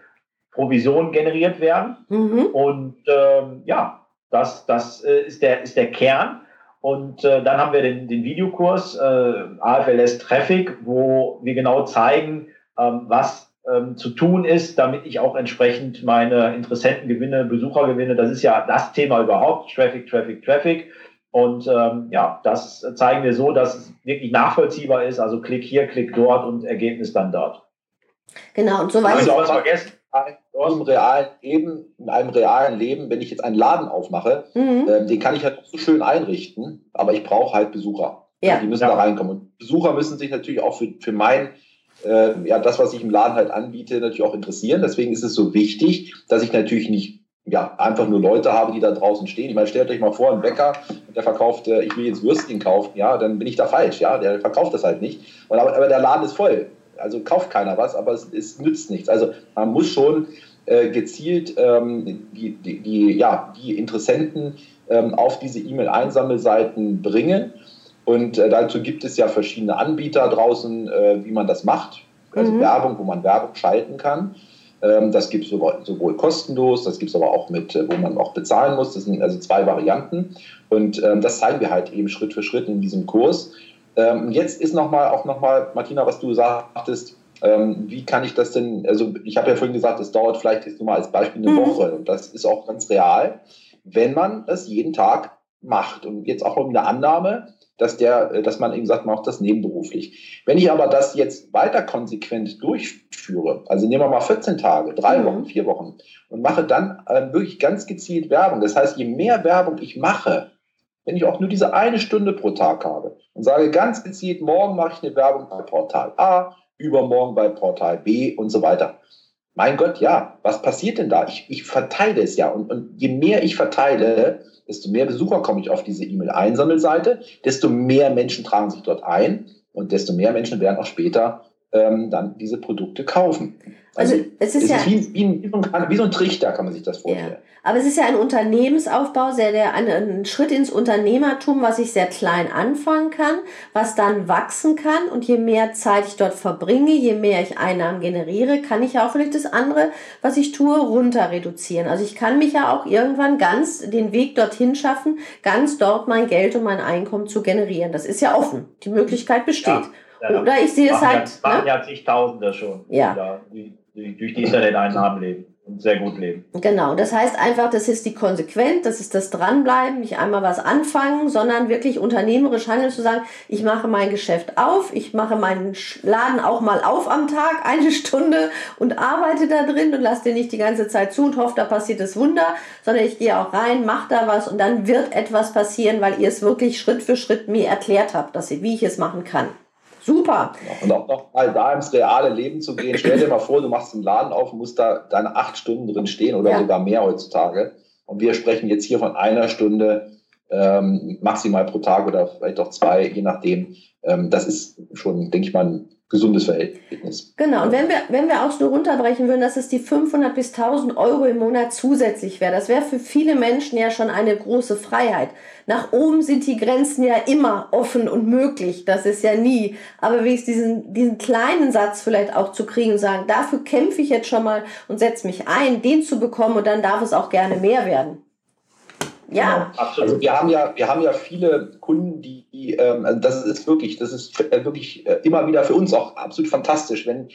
Provisionen generiert werden. Mhm. Und ähm, ja, das, das äh, ist, der, ist der Kern. Und äh, dann haben wir den, den Videokurs äh, AFLS Traffic, wo wir genau zeigen, ähm, was ähm, zu tun ist, damit ich auch entsprechend meine Interessenten gewinne, Besucher gewinne. Das ist ja das Thema überhaupt, Traffic, Traffic, Traffic. Und ähm, ja, das zeigen wir so, dass es wirklich nachvollziehbar ist. Also klick hier, klick dort und Ergebnis dann dort. Genau, und so weiter. Ich was vergessen. Im realen Leben, in einem realen Leben, wenn ich jetzt einen Laden aufmache, mhm. ähm, den kann ich halt so schön einrichten, aber ich brauche halt Besucher. Ja. Die müssen ja. da reinkommen. Und Besucher müssen sich natürlich auch für, für mein äh, ja, das, was ich im Laden halt anbiete, natürlich auch interessieren. Deswegen ist es so wichtig, dass ich natürlich nicht ja, einfach nur Leute habe, die da draußen stehen. Ich meine, stellt euch mal vor, ein Bäcker, der verkauft, äh, ich will jetzt Würstchen kaufen, ja, dann bin ich da falsch, ja, der verkauft das halt nicht. Und, aber, aber der Laden ist voll. Also kauft keiner was, aber es, es nützt nichts. Also man muss schon äh, gezielt ähm, die, die, die, ja, die Interessenten ähm, auf diese E-Mail-Einsammelseiten bringen. Und äh, dazu gibt es ja verschiedene Anbieter draußen, äh, wie man das macht. Also mhm. Werbung, wo man Werbung schalten kann. Ähm, das gibt es sowohl, sowohl, kostenlos, das gibt es aber auch mit, äh, wo man auch bezahlen muss. Das sind also zwei Varianten. Und ähm, das zeigen wir halt eben Schritt für Schritt in diesem Kurs. Ähm, jetzt ist nochmal, auch nochmal, Martina, was du sagtest, ähm, wie kann ich das denn, also ich habe ja vorhin gesagt, es dauert vielleicht jetzt nur mal als Beispiel eine mhm. Woche und das ist auch ganz real, wenn man das jeden Tag macht. Und jetzt auch um eine Annahme, dass, der, äh, dass man eben sagt, man macht das nebenberuflich. Wenn ich aber das jetzt weiter konsequent durchführe, also nehmen wir mal 14 Tage, drei mhm. Wochen, vier Wochen und mache dann äh, wirklich ganz gezielt Werbung. Das heißt, je mehr Werbung ich mache, wenn ich auch nur diese eine Stunde pro Tag habe und sage ganz gezielt, morgen mache ich eine Werbung bei Portal A, übermorgen bei Portal B und so weiter. Mein Gott, ja, was passiert denn da? Ich, ich verteile es ja. Und, und je mehr ich verteile, desto mehr Besucher komme ich auf diese E-Mail-Einsammelseite, desto mehr Menschen tragen sich dort ein und desto mehr Menschen werden auch später ähm, dann diese Produkte kaufen. Also, also es ist, es ja, wie, wie, wie, wie, so ein Trichter, kann man sich das vorstellen. Ja. Aber es ist ja ein Unternehmensaufbau, sehr der, ein, ein, Schritt ins Unternehmertum, was ich sehr klein anfangen kann, was dann wachsen kann. Und je mehr Zeit ich dort verbringe, je mehr ich Einnahmen generiere, kann ich ja auch vielleicht das andere, was ich tue, runter reduzieren. Also ich kann mich ja auch irgendwann ganz den Weg dorthin schaffen, ganz dort mein Geld und mein Einkommen zu generieren. Das ist ja offen. Die Möglichkeit besteht. Ja. Ja, Oder ich sehe es halt. Machen ne? ja zigtausende schon, ja. die, die durch die Interneteinnahmen leben und sehr gut leben. Genau, das heißt einfach, das ist die Konsequenz, das ist das Dranbleiben, nicht einmal was anfangen, sondern wirklich unternehmerisch handeln, zu sagen, ich mache mein Geschäft auf, ich mache meinen Laden auch mal auf am Tag, [LAUGHS] eine Stunde und arbeite da drin und lasse den nicht die ganze Zeit zu und hoffe, da passiert das Wunder, sondern ich gehe auch rein, mache da was und dann wird etwas passieren, weil ihr es wirklich Schritt für Schritt mir erklärt habt, dass ihr, wie ich es machen kann. Super. Und auch noch mal da ins reale Leben zu gehen. Stell dir mal vor, du machst einen Laden auf und musst da deine acht Stunden drin stehen oder ja. sogar mehr heutzutage. Und wir sprechen jetzt hier von einer Stunde ähm, maximal pro Tag oder vielleicht auch zwei, je nachdem. Ähm, das ist schon, denke ich mal, ein gesundes Verhältnis. Genau, und wenn wir, wenn wir auch so runterbrechen würden, dass es die 500 bis 1000 Euro im Monat zusätzlich wäre, das wäre für viele Menschen ja schon eine große Freiheit. Nach oben sind die Grenzen ja immer offen und möglich, das ist ja nie. Aber wie ist diesen, diesen kleinen Satz vielleicht auch zu kriegen und sagen, dafür kämpfe ich jetzt schon mal und setze mich ein, den zu bekommen und dann darf es auch gerne mehr werden. Ja, genau, absolut. Also wir haben ja, wir haben ja viele Kunden, die, die ähm, also das ist wirklich, das ist äh, wirklich äh, immer wieder für uns auch absolut fantastisch, wenn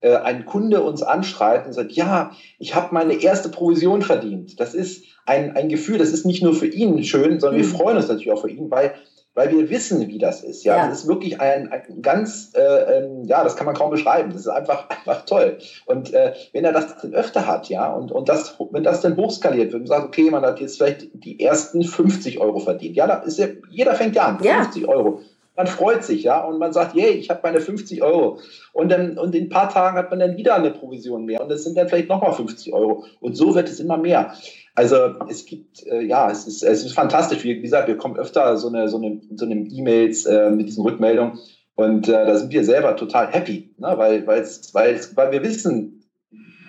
äh, ein Kunde uns anschreibt und sagt, ja, ich habe meine erste Provision verdient. Das ist ein, ein Gefühl, das ist nicht nur für ihn schön, sondern mhm. wir freuen uns natürlich auch für ihn, weil weil wir wissen, wie das ist. Ja, ja. das ist wirklich ein, ein ganz, äh, ähm, ja, das kann man kaum beschreiben. Das ist einfach, [LAUGHS] einfach toll. Und äh, wenn er das dann öfter hat, ja, und, und das, wenn das dann hochskaliert wird und sagt, okay, man hat jetzt vielleicht die ersten 50 Euro verdient. Ja, da ist ja, jeder fängt ja an, 50 ja. Euro. Man freut sich, ja, und man sagt, yay, ich habe meine 50 Euro. Und dann, und in ein paar Tagen hat man dann wieder eine Provision mehr. Und das sind dann vielleicht nochmal 50 Euro. Und so wird es immer mehr. Also es gibt, äh, ja, es ist, es ist fantastisch. Wie, gesagt, wir kommen öfter so eine, so eine, so eine E-Mails äh, mit diesen Rückmeldungen und äh, da sind wir selber total happy, ne? weil, weil's, weil's, weil wir wissen,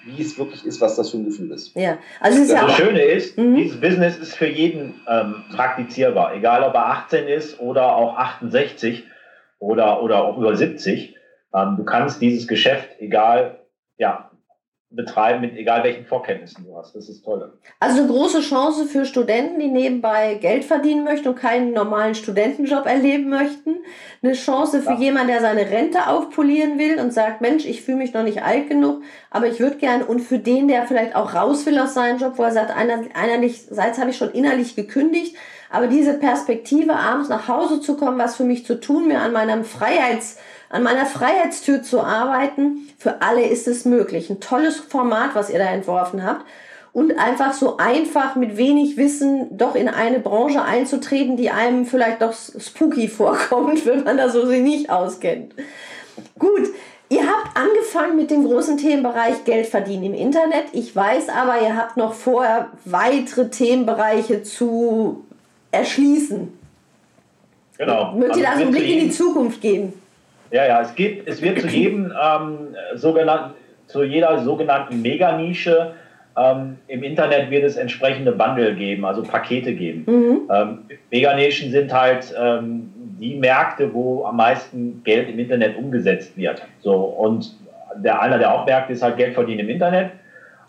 wie es wirklich ist, was das für ein Gefühl ist. Ja, also es ist ja das Schöne ist, mhm. dieses Business ist für jeden ähm, praktizierbar, egal ob er 18 ist oder auch 68 oder, oder auch über 70. Ähm, du kannst dieses Geschäft, egal, ja, betreiben, mit egal welchen Vorkenntnissen du hast. Das ist toll. Also eine große Chance für Studenten, die nebenbei Geld verdienen möchten und keinen normalen Studentenjob erleben möchten. Eine Chance für ja. jemanden, der seine Rente aufpolieren will und sagt, Mensch, ich fühle mich noch nicht alt genug, aber ich würde gerne. Und für den, der vielleicht auch raus will aus seinem Job, wo er sagt, einer, einerseits habe ich schon innerlich gekündigt, aber diese Perspektive, abends nach Hause zu kommen, was für mich zu tun, mir an meinem Freiheits an meiner Freiheitstür zu arbeiten. Für alle ist es möglich. Ein tolles Format, was ihr da entworfen habt. Und einfach so einfach mit wenig Wissen doch in eine Branche einzutreten, die einem vielleicht doch spooky vorkommt, [LAUGHS] wenn man da so sich nicht auskennt. Gut, Ihr habt angefangen mit dem großen Themenbereich Geld verdienen im Internet. Ich weiß aber, ihr habt noch vorher weitere Themenbereiche zu erschließen. Genau. Möchtet ihr also einen Blick in die Zukunft geben? Ja, ja, es gibt, es wird zu [CLEARS THROAT] jedem ähm, sogenannten, zu jeder sogenannten Meganische ähm, im Internet wird es entsprechende Bundle geben, also Pakete geben. Mhm. Ähm, Meganischen sind halt ähm, die Märkte, wo am meisten Geld im Internet umgesetzt wird. So und der einer der Hauptmärkte ist halt Geld verdienen im Internet.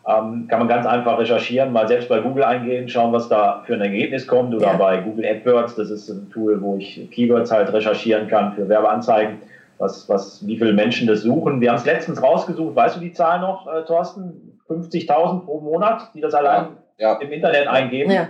Ähm, kann man ganz einfach recherchieren, mal selbst bei Google eingehen, schauen, was da für ein Ergebnis kommt oder ja. bei Google AdWords, das ist ein Tool, wo ich Keywords halt recherchieren kann für Werbeanzeigen was, was, wie viele Menschen das suchen. Wir haben es letztens rausgesucht, weißt du die Zahl noch, äh, Thorsten? 50.000 pro Monat, die das allein ja. im Internet eingeben. Ja.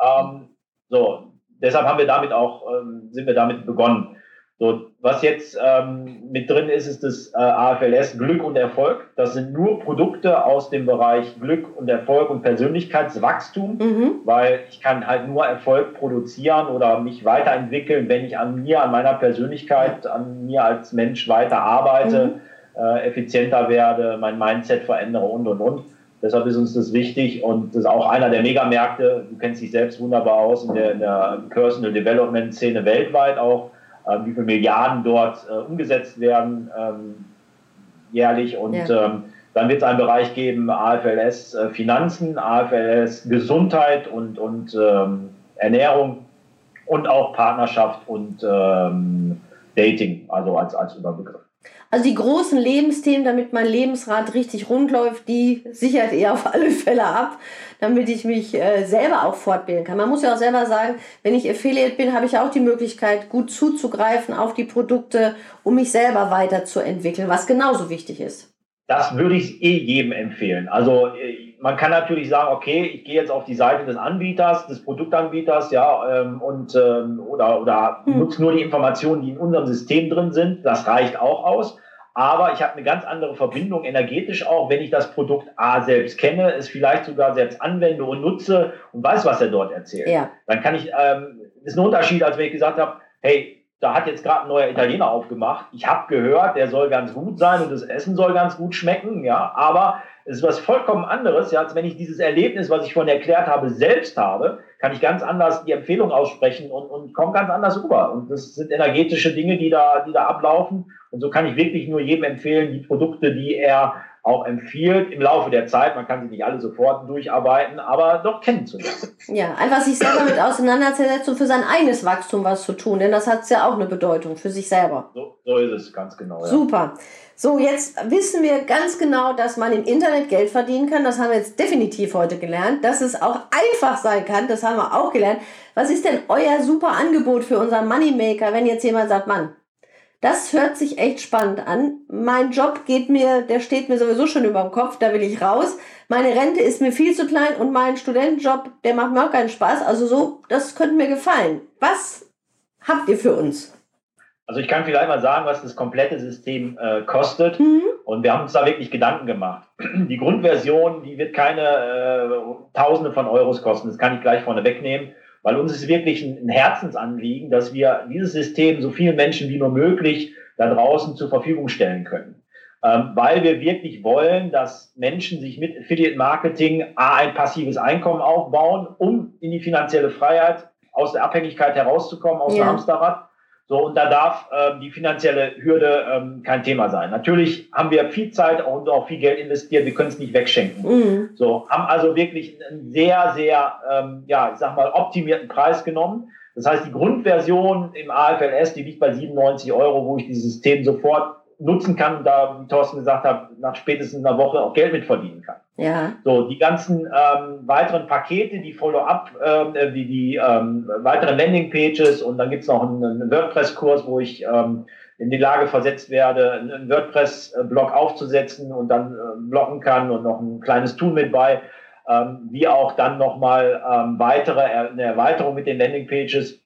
Ähm, so, deshalb haben wir damit auch, ähm, sind wir damit begonnen. So, was jetzt ähm, mit drin ist, ist das äh, AFLS Glück und Erfolg. Das sind nur Produkte aus dem Bereich Glück und Erfolg und Persönlichkeitswachstum, mhm. weil ich kann halt nur Erfolg produzieren oder mich weiterentwickeln, wenn ich an mir, an meiner Persönlichkeit, an mir als Mensch weiter arbeite, mhm. äh, effizienter werde, mein Mindset verändere und und und. Deshalb ist uns das wichtig und das ist auch einer der Megamärkte. Du kennst dich selbst wunderbar aus in der, in der Personal Development Szene weltweit auch äh, wie viele Milliarden dort äh, umgesetzt werden ähm, jährlich. Und ja. ähm, dann wird es einen Bereich geben, AFLS äh, Finanzen, AFLS Gesundheit und, und ähm, Ernährung und auch Partnerschaft und ähm, Dating, also als, als Überbegriff. Also die großen Lebensthemen, damit mein Lebensrad richtig rund läuft, die sichert ihr auf alle Fälle ab, damit ich mich äh, selber auch fortbilden kann. Man muss ja auch selber sagen, wenn ich Affiliate bin, habe ich auch die Möglichkeit, gut zuzugreifen auf die Produkte, um mich selber weiterzuentwickeln, was genauso wichtig ist. Das würde ich eh jedem empfehlen. Also äh, man kann natürlich sagen, okay, ich gehe jetzt auf die Seite des Anbieters, des Produktanbieters, ja, ähm, und ähm, oder oder hm. nutze nur die Informationen, die in unserem System drin sind. Das reicht auch aus. Aber ich habe eine ganz andere Verbindung energetisch auch, wenn ich das Produkt A selbst kenne, es vielleicht sogar selbst anwende und nutze und weiß, was er dort erzählt. Ja. Dann kann ich, ähm, ist ein Unterschied, als wenn ich gesagt habe, hey, da hat jetzt gerade ein neuer Italiener aufgemacht. Ich habe gehört, der soll ganz gut sein und das Essen soll ganz gut schmecken, ja, aber Es ist was vollkommen anderes, ja, als wenn ich dieses Erlebnis, was ich vorhin erklärt habe, selbst habe, kann ich ganz anders die Empfehlung aussprechen und, und komme ganz anders rüber. Und das sind energetische Dinge, die da, die da ablaufen. Und so kann ich wirklich nur jedem empfehlen, die Produkte, die er auch empfiehlt, im Laufe der Zeit, man kann sie nicht alle sofort durcharbeiten, aber doch kennenzulernen. Ja, einfach sich selber mit auseinanderzusetzen und für sein eigenes Wachstum was zu tun, denn das hat ja auch eine Bedeutung für sich selber. So, so ist es, ganz genau. Ja. Super. So, jetzt wissen wir ganz genau, dass man im Internet Geld verdienen kann. Das haben wir jetzt definitiv heute gelernt. Dass es auch einfach sein kann, das haben wir auch gelernt. Was ist denn euer super Angebot für unseren Moneymaker, wenn jetzt jemand sagt, Mann, das hört sich echt spannend an. Mein Job geht mir, der steht mir sowieso schon über dem Kopf, da will ich raus. Meine Rente ist mir viel zu klein und mein Studentenjob, der macht mir auch keinen Spaß. Also so, das könnte mir gefallen. Was habt ihr für uns? Also ich kann vielleicht mal sagen, was das komplette System äh, kostet. Mhm. Und wir haben uns da wirklich Gedanken gemacht. [CLEARS THROAT] Die Grundversion, die wird keine äh, Tausende von Euros kosten. Das kann ich gleich vorne wegnehmen. Weil uns ist wirklich ein Herzensanliegen, dass wir dieses System so vielen Menschen wie nur möglich da draußen zur Verfügung stellen können. Ähm, weil wir wirklich wollen, dass Menschen sich mit Affiliate Marketing A, ein passives Einkommen aufbauen, um in die finanzielle Freiheit aus der Abhängigkeit herauszukommen, aus ja. dem Hamsterrad so, und da darf ähm, die finanzielle Hürde ähm, kein Thema sein. Natürlich haben wir viel Zeit und auch viel Geld investiert, wir können es nicht wegschenken. Mhm. So, haben also wirklich einen sehr, sehr, ähm, ja, ich sag mal, optimierten Preis genommen. Das heißt, die Grundversion im AFLS, die liegt bei 97 Euro, wo ich dieses System sofort nutzen kann, da, wie Thorsten gesagt hat, nach spätestens einer Woche auch Geld mit verdienen kann. Ja. So, die ganzen ähm, weiteren Pakete, die Follow-up, ähm, äh, die, die ähm, weiteren Landing-Pages und dann gibt's noch einen, einen WordPress-Kurs, wo ich ähm, in die Lage versetzt werde, einen WordPress-Blog aufzusetzen und dann äh, blocken kann und noch ein kleines Tool mit bei, ähm, wie auch dann nochmal ähm, weitere, eine Erweiterung mit den Landing-Pages.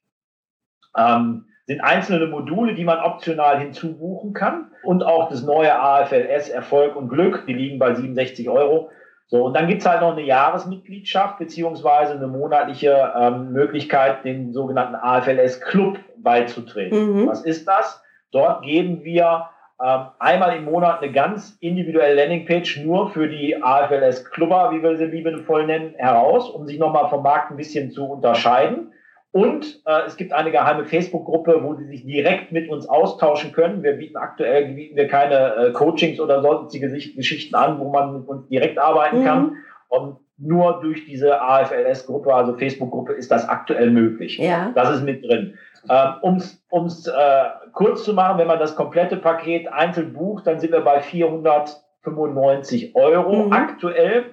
Ähm, sind einzelne Module, die man optional hinzubuchen kann und auch das neue AFLS Erfolg und Glück, die liegen bei 67 Euro. So, und dann gibt's halt noch eine Jahresmitgliedschaft beziehungsweise eine monatliche ähm, Möglichkeit, den sogenannten AFLS Club beizutreten. Mhm. Was ist das? Dort geben wir ähm, einmal im Monat eine ganz individuelle Landingpage nur für die AFLS Clubber, wie wir sie liebevoll nennen, heraus, um sich nochmal vom Markt ein bisschen zu unterscheiden. Und äh, es gibt eine geheime Facebook-Gruppe, wo Sie sich direkt mit uns austauschen können. Wir bieten aktuell bieten wir keine äh, Coachings oder sonstige Geschichten an, wo man mit uns direkt arbeiten mhm. kann. Und nur durch diese AFLS-Gruppe, also Facebook-Gruppe, ist das aktuell möglich. Ja. Das ist mit drin. Ähm, um es äh, kurz zu machen, wenn man das komplette Paket einzeln bucht, dann sind wir bei 495 Euro mhm. aktuell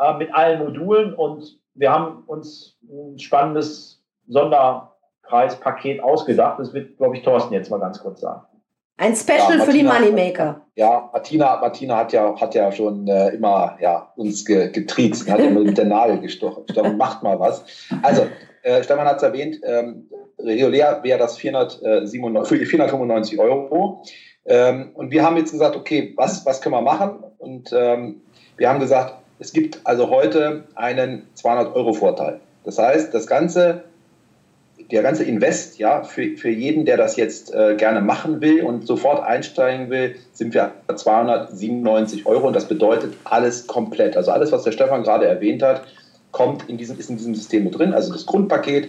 äh, mit allen Modulen. Und wir haben uns ein spannendes Sonderpreispaket ausgedacht. Das wird, glaube ich, Thorsten jetzt mal ganz kurz sagen. Ein Special ja, Martina, für die Moneymaker. Ja, Martina, Martina hat ja, hat ja schon äh, immer ja, uns ge, getriezt, hat ja mit der Nadel gestochen. Stefan, macht mal was. Also, äh, Stefan hat es erwähnt, ähm, regulär wäre das 497, für die 495 Euro. Ähm, und wir haben jetzt gesagt, okay, was, was können wir machen? Und ähm, wir haben gesagt, es gibt also heute einen 200-Euro-Vorteil. Das heißt, das Ganze der ganze Invest, ja, für, für jeden, der das jetzt äh, gerne machen will und sofort einsteigen will, sind wir 297 Euro und das bedeutet alles komplett. Also alles, was der Stefan gerade erwähnt hat, kommt in diesem, ist in diesem System mit drin. Also das Grundpaket,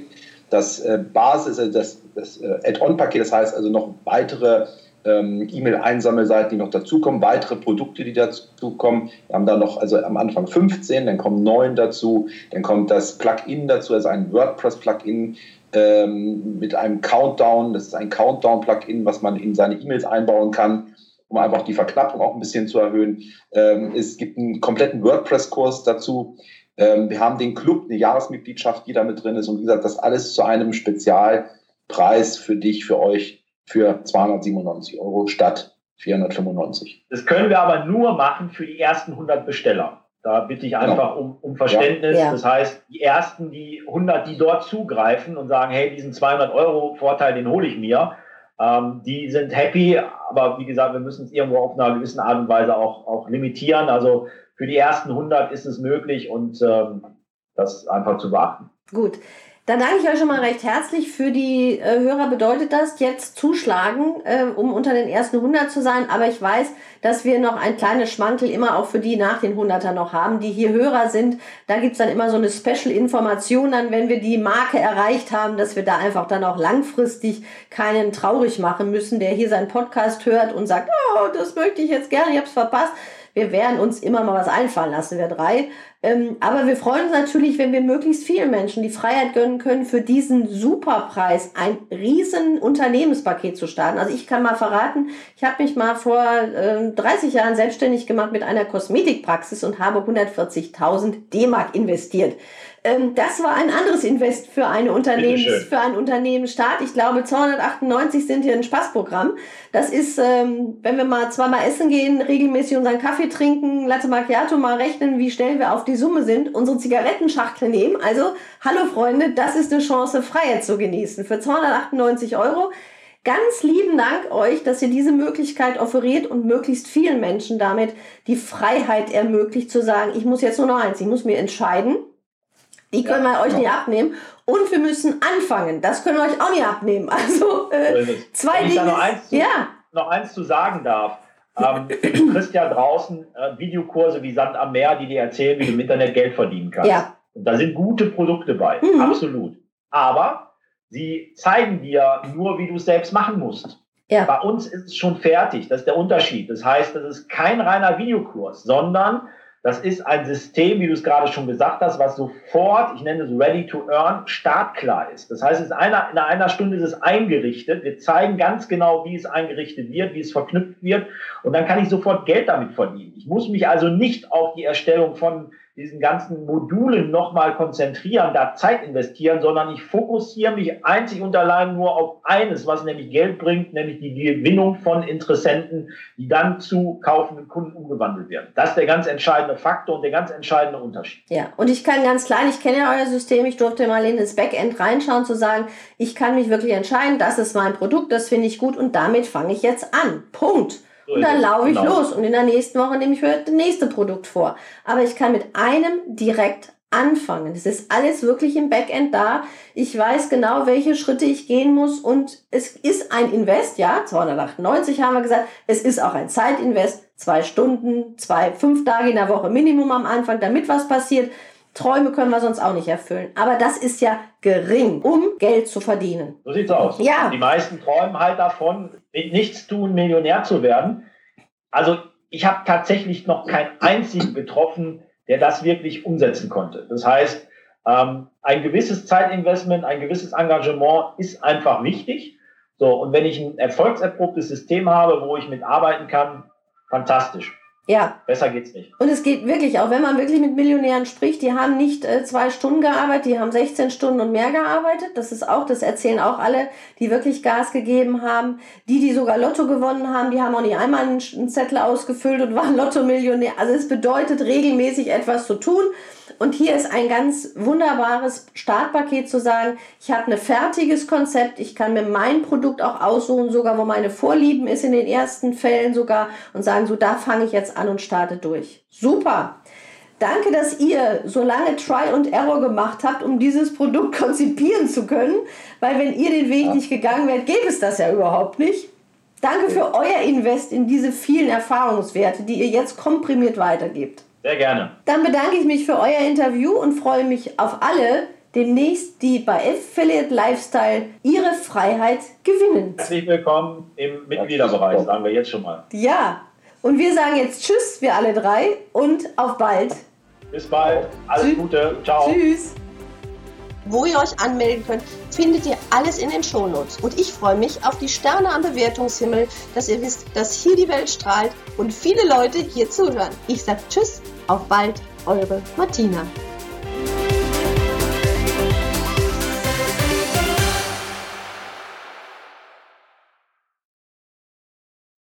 das äh, Basis, also das, das äh, Add-on-Paket, das heißt also noch weitere ähm, E-Mail-Einsammelseiten, die noch dazukommen, weitere Produkte, die dazukommen. Wir haben da noch, also am Anfang 15, dann kommen 9 dazu, dann kommt das Plugin dazu, also ein WordPress-Plugin, ähm, mit einem Countdown. Das ist ein Countdown-Plugin, was man in seine E-Mails einbauen kann, um einfach die Verknappung auch ein bisschen zu erhöhen. Ähm, es gibt einen kompletten WordPress-Kurs dazu. Ähm, wir haben den Club, eine Jahresmitgliedschaft, die da mit drin ist. Und wie gesagt, das alles zu einem Spezialpreis für dich, für euch, für 297 Euro statt 495. Das können wir aber nur machen für die ersten 100 Besteller. Da bitte ich einfach genau. um, um Verständnis. Ja. Das heißt, die ersten, die 100, die dort zugreifen und sagen, hey, diesen 200 Euro Vorteil, den hole ich mir, ähm, die sind happy. Aber wie gesagt, wir müssen es irgendwo auf einer gewissen Art und Weise auch, auch limitieren. Also für die ersten 100 ist es möglich und ähm, das einfach zu beachten. Gut. Dann danke ich euch schon mal recht herzlich. Für die äh, Hörer bedeutet das jetzt zuschlagen, äh, um unter den ersten 100 zu sein. Aber ich weiß, dass wir noch ein kleines Schmankel immer auch für die nach den 100er noch haben, die hier Hörer sind. Da gibt's dann immer so eine Special-Information dann, wenn wir die Marke erreicht haben, dass wir da einfach dann auch langfristig keinen traurig machen müssen, der hier seinen Podcast hört und sagt, oh, das möchte ich jetzt gerne, ich hab's verpasst. Wir werden uns immer mal was einfallen lassen, wir drei. Ähm, aber wir freuen uns natürlich, wenn wir möglichst vielen Menschen die Freiheit gönnen können, für diesen Superpreis ein riesen Unternehmenspaket zu starten. Also ich kann mal verraten, ich habe mich mal vor äh, 30 Jahren selbstständig gemacht mit einer Kosmetikpraxis und habe 140.000 D-Mark investiert. Ähm, das war ein anderes Invest für eine Unternehmens, für einen Unternehmensstart. Ich glaube, 298 sind hier ein Spaßprogramm. Das ist, ähm, wenn wir mal zweimal essen gehen, regelmäßig unseren Kaffee trinken, Latte Macchiato mal rechnen, wie schnell wir auf die Summe sind, unsere Zigarettenschachtel nehmen. Also, hallo Freunde, das ist eine Chance, Freiheit zu genießen. Für 298 Euro. Ganz lieben Dank euch, dass ihr diese Möglichkeit offeriert und möglichst vielen Menschen damit die Freiheit ermöglicht zu sagen, ich muss jetzt nur noch eins, ich muss mir entscheiden, die können ja, wir euch genau. nicht abnehmen. Und wir müssen anfangen. Das können wir euch auch nicht abnehmen. [LAUGHS] Also äh, zwei Wenn ich Dinge. Da noch, eins zu, ja. noch eins zu sagen darf. Ähm, du kriegst ja draußen äh, Videokurse wie Sand am Meer, die dir erzählen, wie du im Internet Geld verdienen kannst. Ja. Und da sind gute Produkte bei. Mhm. Absolut. Aber sie zeigen dir nur, wie du es selbst machen musst. Ja. Bei uns ist es schon fertig. Das ist der Unterschied. Das heißt, das ist kein reiner Videokurs, sondern das ist ein System, wie du es gerade schon gesagt hast, was sofort, ich nenne es ready to earn, startklar ist. Das heißt, in einer, in einer Stunde ist es eingerichtet. Wir zeigen ganz genau, wie es eingerichtet wird, wie es verknüpft wird. Und dann kann ich sofort Geld damit verdienen. Ich muss mich also nicht auf die Erstellung von diesen ganzen Modulen nochmal konzentrieren, da Zeit investieren, sondern ich fokussiere mich einzig und allein nur auf eines, was nämlich Geld bringt, nämlich die Gewinnung von Interessenten, die dann zu kaufenden Kunden umgewandelt werden. Das ist der ganz entscheidende Faktor und der ganz entscheidende Unterschied. Ja, und ich kann ganz klein, ich kenne ja euer System, ich durfte mal in das Backend reinschauen, zu sagen, ich kann mich wirklich entscheiden, das ist mein Produkt, das finde ich gut und damit fange ich jetzt an. Punkt. Und dann laufe ich genau. los und in der nächsten Woche nehme ich mir das nächste Produkt vor. Aber ich kann mit einem direkt anfangen. Es ist alles wirklich im Backend da. Ich weiß genau, welche Schritte ich gehen muss und es ist ein Invest, ja, 298 haben wir gesagt. Es ist auch ein Zeitinvest, zwei Stunden, zwei, fünf Tage in der Woche Minimum am Anfang, damit was passiert. Träume können wir sonst auch nicht erfüllen. Aber das ist ja gering, um Geld zu verdienen. So sieht's aus. Ja. Die meisten träumen halt davon, mit nichts tun Millionär zu werden. Also ich habe tatsächlich noch keinen einzigen getroffen, der das wirklich umsetzen konnte. Das heißt, ähm, ein gewisses Zeitinvestment, ein gewisses Engagement ist einfach wichtig. So, und wenn ich ein erfolgserprobtes System habe, wo ich mitarbeiten kann, fantastisch. Ja. Besser geht's nicht. Und es geht wirklich, auch wenn man wirklich mit Millionären spricht, die haben nicht äh, zwei Stunden gearbeitet, die haben 16 Stunden und mehr gearbeitet. Das ist auch, das erzählen auch alle, die wirklich Gas gegeben haben. Die, die sogar Lotto gewonnen haben, die haben auch nicht einmal einen, einen Zettel ausgefüllt und waren Lotto-Millionär. Also es bedeutet regelmäßig etwas zu tun. Und hier ist ein ganz wunderbares Startpaket zu sagen, ich habe ein fertiges Konzept, ich kann mir mein Produkt auch aussuchen, sogar wo meine Vorlieben ist in den ersten Fällen sogar und sagen, so da fange ich jetzt an und starte durch. Super! Danke, dass ihr so lange Try und Error gemacht habt, um dieses Produkt [LAUGHS] konzipieren zu können, weil wenn ihr den Weg nicht gegangen wärt, gäbe es das ja überhaupt nicht. Danke für euer Invest in diese vielen Erfahrungswerte, die ihr jetzt komprimiert weitergebt. Sehr gerne. Dann bedanke ich mich für euer Interview und freue mich auf alle, demnächst, die bei Affiliate Lifestyle ihre Freiheit gewinnen. Herzlich willkommen im Mitgliederbereich, sagen wir jetzt schon mal. Ja, und wir sagen jetzt Tschüss, wir alle drei, und auf bald. Bis bald. Alles Tschüss. Gute. Ciao. Tschüss. Wo ihr euch anmelden könnt, findet ihr alles in den Shownotes. Und ich freue mich auf die Sterne am Bewertungshimmel, dass ihr wisst, dass hier die Welt strahlt und viele Leute hier zuhören. Ich sage Tschüss, auf bald, eure Martina.